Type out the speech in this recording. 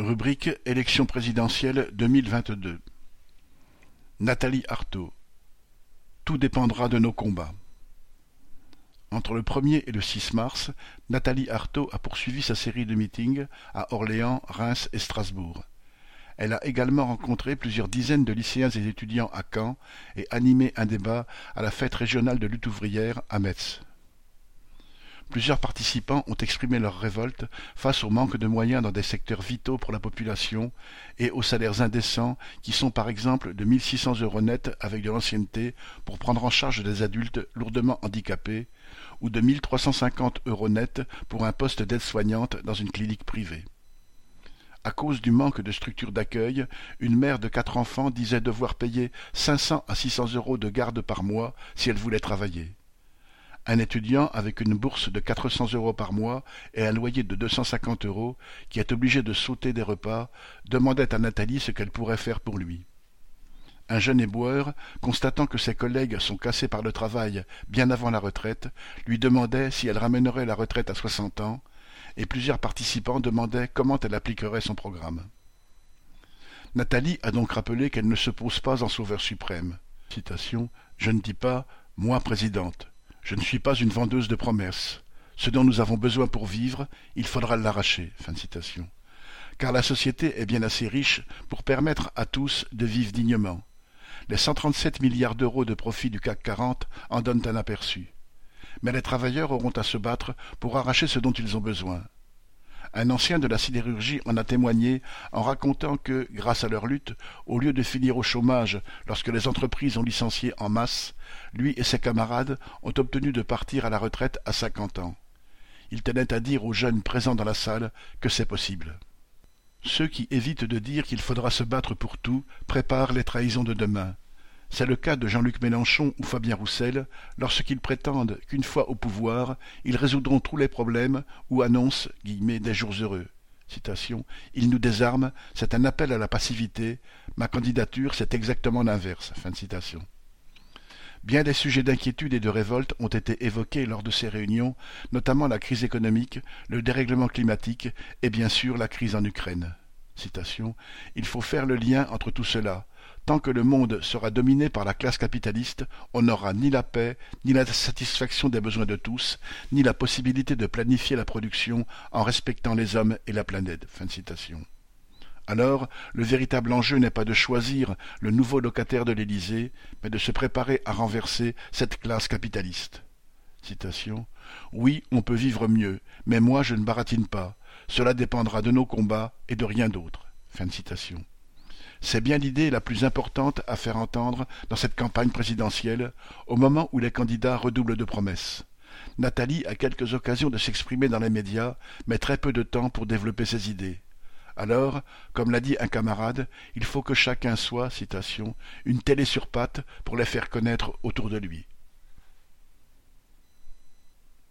Rubrique Élection présidentielle 2022 Nathalie Arthaud Tout dépendra de nos combats. Entre le 1er et le 6 mars, Nathalie Arthaud a poursuivi sa série de meetings à Orléans, Reims et Strasbourg. Elle a également rencontré plusieurs dizaines de lycéens et étudiants à Caen et animé un débat à la fête régionale de lutte ouvrière à Metz. Plusieurs participants ont exprimé leur révolte face au manque de moyens dans des secteurs vitaux pour la population et aux salaires indécents qui sont par exemple de 1600 euros net avec de l'ancienneté pour prendre en charge des adultes lourdement handicapés ou de 1350 euros net pour un poste d'aide-soignante dans une clinique privée. À cause du manque de structures d'accueil, une mère de quatre enfants disait devoir payer 500 à 600 euros de garde par mois si elle voulait travailler. Un étudiant avec une bourse de 400 euros par mois et un loyer de 250 euros, qui est obligé de sauter des repas, demandait à Nathalie ce qu'elle pourrait faire pour lui. Un jeune éboueur, constatant que ses collègues sont cassés par le travail bien avant la retraite, lui demandait si elle ramènerait la retraite à soixante ans, et plusieurs participants demandaient comment elle appliquerait son programme. Nathalie a donc rappelé qu'elle ne se pose pas en sauveur suprême. Je ne dis pas moi présidente. Je ne suis pas une vendeuse de promesses. Ce dont nous avons besoin pour vivre, il faudra l'arracher. Car la société est bien assez riche pour permettre à tous de vivre dignement. Les cent trente-sept milliards d'euros de profit du CAC 40 en donnent un aperçu. Mais les travailleurs auront à se battre pour arracher ce dont ils ont besoin. Un ancien de la sidérurgie en a témoigné en racontant que, grâce à leur lutte, au lieu de finir au chômage lorsque les entreprises ont licencié en masse, lui et ses camarades ont obtenu de partir à la retraite à cinquante ans. Il tenait à dire aux jeunes présents dans la salle que c'est possible. Ceux qui évitent de dire qu'il faudra se battre pour tout préparent les trahisons de demain. C'est le cas de Jean-Luc Mélenchon ou Fabien Roussel lorsqu'ils prétendent qu'une fois au pouvoir, ils résoudront tous les problèmes ou annoncent des jours heureux. Citation, ils nous désarment, c'est un appel à la passivité. Ma candidature, c'est exactement l'inverse. Bien des sujets d'inquiétude et de révolte ont été évoqués lors de ces réunions, notamment la crise économique, le dérèglement climatique et bien sûr la crise en Ukraine. Il faut faire le lien entre tout cela. Tant que le monde sera dominé par la classe capitaliste, on n'aura ni la paix, ni la satisfaction des besoins de tous, ni la possibilité de planifier la production en respectant les hommes et la planète. Alors, le véritable enjeu n'est pas de choisir le nouveau locataire de l'Élysée, mais de se préparer à renverser cette classe capitaliste. Oui, on peut vivre mieux, mais moi je ne baratine pas. Cela dépendra de nos combats et de rien d'autre. C'est bien l'idée la plus importante à faire entendre dans cette campagne présidentielle, au moment où les candidats redoublent de promesses. Nathalie a quelques occasions de s'exprimer dans les médias, mais très peu de temps pour développer ses idées. Alors, comme l'a dit un camarade, il faut que chacun soit, citation, une télé sur pattes pour les faire connaître autour de lui.